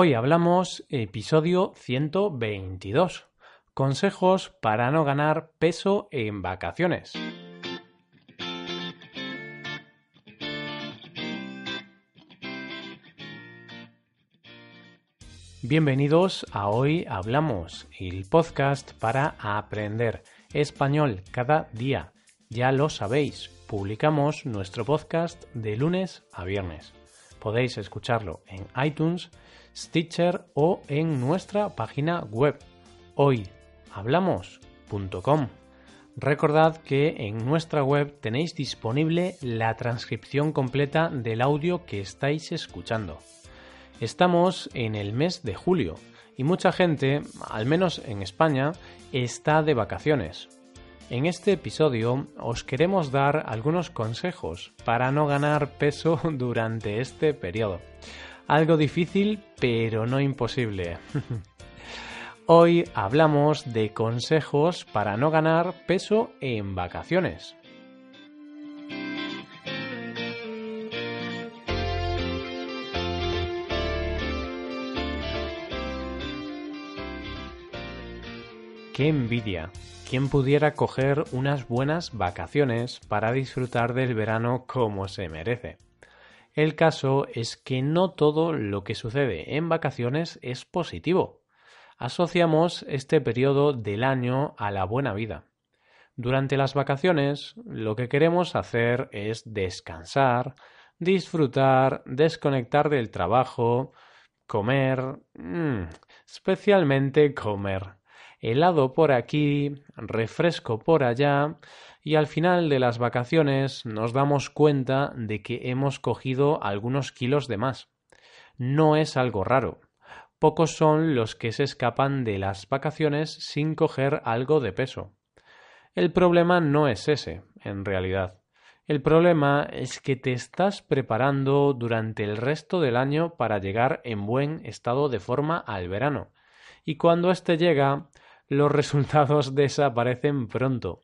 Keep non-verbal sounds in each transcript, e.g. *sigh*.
Hoy hablamos episodio 122. Consejos para no ganar peso en vacaciones. Bienvenidos a Hoy Hablamos, el podcast para aprender español cada día. Ya lo sabéis, publicamos nuestro podcast de lunes a viernes. Podéis escucharlo en iTunes, Stitcher o en nuestra página web hoyhablamos.com. Recordad que en nuestra web tenéis disponible la transcripción completa del audio que estáis escuchando. Estamos en el mes de julio y mucha gente, al menos en España, está de vacaciones. En este episodio os queremos dar algunos consejos para no ganar peso *laughs* durante este periodo. Algo difícil, pero no imposible. *laughs* Hoy hablamos de consejos para no ganar peso en vacaciones. ¡Qué envidia! ¿Quién pudiera coger unas buenas vacaciones para disfrutar del verano como se merece? El caso es que no todo lo que sucede en vacaciones es positivo. Asociamos este periodo del año a la buena vida. Durante las vacaciones lo que queremos hacer es descansar, disfrutar, desconectar del trabajo, comer, mm, especialmente comer helado por aquí, refresco por allá, y al final de las vacaciones nos damos cuenta de que hemos cogido algunos kilos de más. No es algo raro. Pocos son los que se escapan de las vacaciones sin coger algo de peso. El problema no es ese, en realidad. El problema es que te estás preparando durante el resto del año para llegar en buen estado de forma al verano. Y cuando éste llega, los resultados *laughs* desaparecen pronto.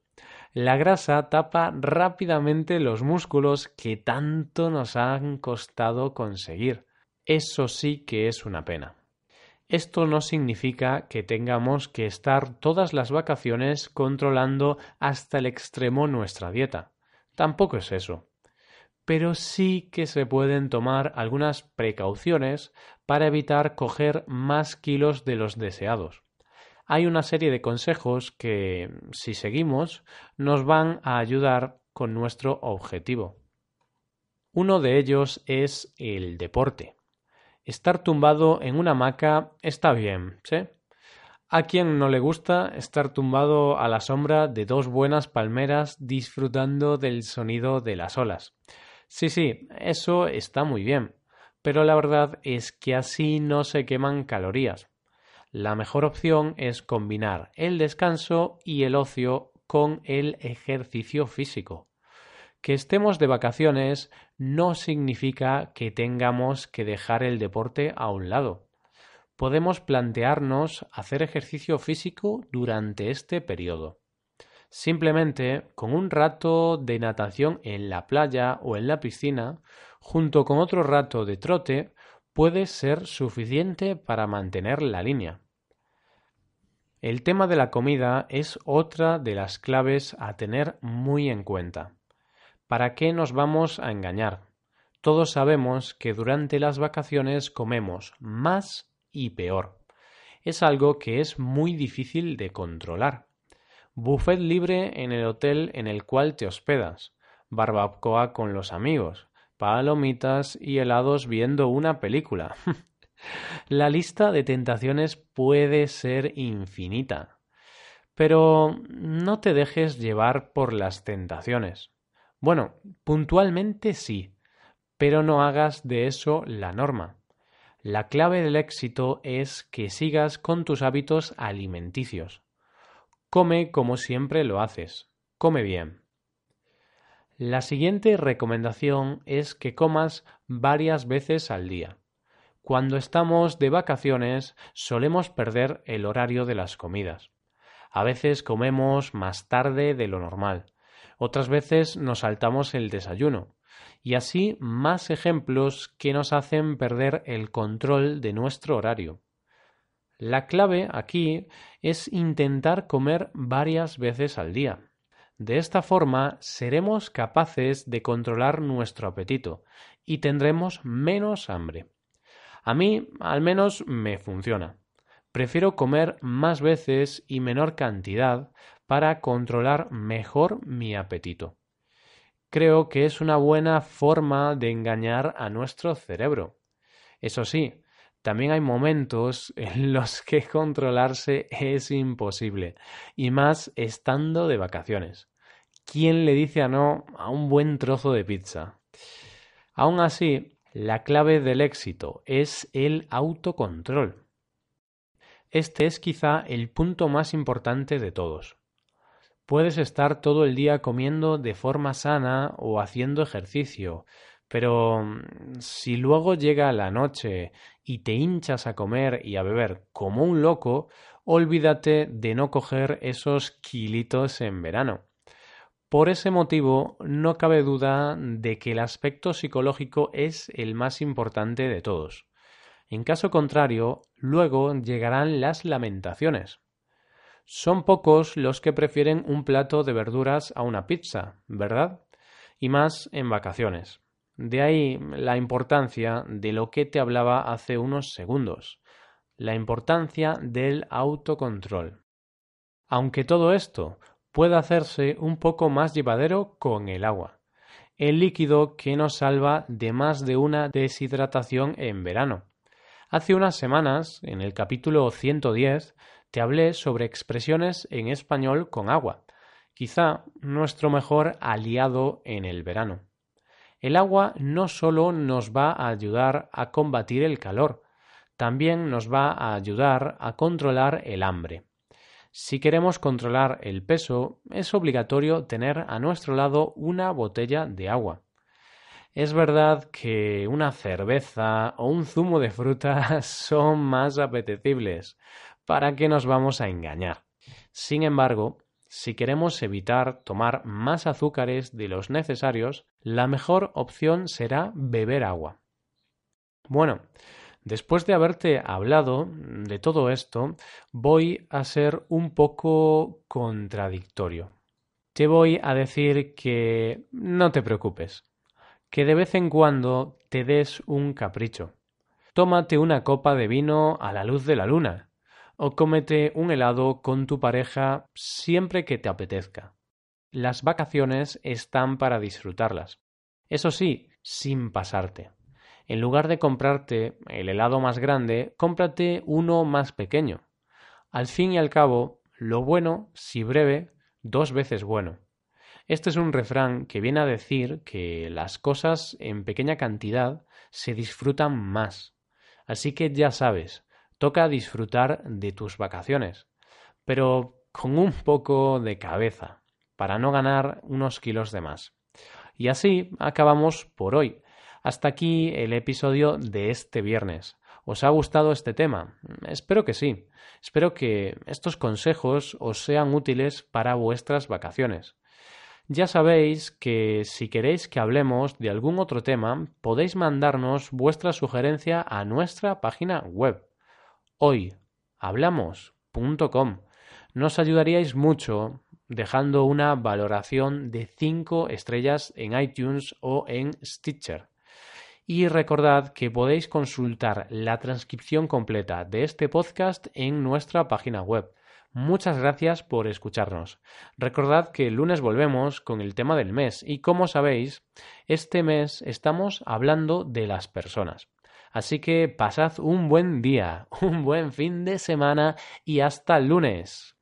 La grasa tapa rápidamente los músculos que tanto nos han costado conseguir. Eso sí que es una pena. Esto no significa que tengamos que estar todas las vacaciones controlando hasta el extremo nuestra dieta. Tampoco es eso. Pero sí que se pueden tomar algunas precauciones para evitar coger más kilos de los deseados hay una serie de consejos que, si seguimos, nos van a ayudar con nuestro objetivo. Uno de ellos es el deporte. Estar tumbado en una hamaca está bien, ¿sí? A quien no le gusta estar tumbado a la sombra de dos buenas palmeras disfrutando del sonido de las olas. Sí, sí, eso está muy bien, pero la verdad es que así no se queman calorías la mejor opción es combinar el descanso y el ocio con el ejercicio físico. Que estemos de vacaciones no significa que tengamos que dejar el deporte a un lado. Podemos plantearnos hacer ejercicio físico durante este periodo. Simplemente con un rato de natación en la playa o en la piscina, junto con otro rato de trote, puede ser suficiente para mantener la línea. El tema de la comida es otra de las claves a tener muy en cuenta. ¿Para qué nos vamos a engañar? Todos sabemos que durante las vacaciones comemos más y peor. Es algo que es muy difícil de controlar. Buffet libre en el hotel en el cual te hospedas, barbacoa con los amigos, palomitas y helados viendo una película. *laughs* La lista de tentaciones puede ser infinita. Pero no te dejes llevar por las tentaciones. Bueno, puntualmente sí, pero no hagas de eso la norma. La clave del éxito es que sigas con tus hábitos alimenticios. Come como siempre lo haces. Come bien. La siguiente recomendación es que comas varias veces al día. Cuando estamos de vacaciones solemos perder el horario de las comidas. A veces comemos más tarde de lo normal. Otras veces nos saltamos el desayuno. y así más ejemplos que nos hacen perder el control de nuestro horario. La clave aquí es intentar comer varias veces al día. De esta forma seremos capaces de controlar nuestro apetito y tendremos menos hambre. A mí al menos me funciona. Prefiero comer más veces y menor cantidad para controlar mejor mi apetito. Creo que es una buena forma de engañar a nuestro cerebro. Eso sí, también hay momentos *laughs* en los que controlarse es imposible, y más estando de vacaciones. ¿Quién le dice a no a un buen trozo de pizza? Aún así, la clave del éxito es el autocontrol. Este es quizá el punto más importante de todos. Puedes estar todo el día comiendo de forma sana o haciendo ejercicio, pero mm, si luego llega la noche y te hinchas a comer y a beber como un loco, olvídate de no coger esos kilitos en verano. Por ese motivo, no cabe duda de que el aspecto psicológico es el más importante de todos. En caso contrario, luego llegarán las lamentaciones. Son pocos los que prefieren un plato de verduras a una pizza, ¿verdad? Y más en vacaciones. De ahí la importancia de lo que te hablaba hace unos segundos, la importancia del autocontrol. Aunque todo esto puede hacerse un poco más llevadero con el agua, el líquido que nos salva de más de una deshidratación en verano. Hace unas semanas, en el capítulo 110, te hablé sobre expresiones en español con agua, quizá nuestro mejor aliado en el verano. El agua no solo nos va a ayudar a combatir el calor, también nos va a ayudar a controlar el hambre. Si queremos controlar el peso, es obligatorio tener a nuestro lado una botella de agua. Es verdad que una cerveza o un zumo de fruta *laughs* son más apetecibles. ¿Para qué nos vamos a engañar? Sin embargo, si queremos evitar tomar más azúcares de los necesarios, la mejor opción será beber agua. Bueno, después de haberte hablado de todo esto, voy a ser un poco contradictorio. Te voy a decir que no te preocupes, que de vez en cuando te des un capricho. Tómate una copa de vino a la luz de la luna o cómete un helado con tu pareja siempre que te apetezca. Las vacaciones están para disfrutarlas. Eso sí, sin pasarte. En lugar de comprarte el helado más grande, cómprate uno más pequeño. Al fin y al cabo, lo bueno, si breve, dos veces bueno. Este es un refrán que viene a decir que las cosas en pequeña cantidad se disfrutan más. Así que ya sabes, toca disfrutar de tus vacaciones, pero con un poco de cabeza, para no ganar unos kilos de más. Y así acabamos por hoy. Hasta aquí el episodio de este viernes. ¿Os ha gustado este tema? Espero que sí. Espero que estos consejos os sean útiles para vuestras vacaciones. Ya sabéis que si queréis que hablemos de algún otro tema, podéis mandarnos vuestra sugerencia a nuestra página web hoyhablamos.com. Nos ayudaríais mucho dejando una valoración de 5 estrellas en iTunes o en Stitcher. Y recordad que podéis consultar la transcripción completa de este podcast en nuestra página web. Muchas gracias por escucharnos. Recordad que el lunes volvemos con el tema del mes y como sabéis, este mes estamos hablando de las personas. Así que pasad un buen día, *laughs* un buen fin de semana y hasta el lunes.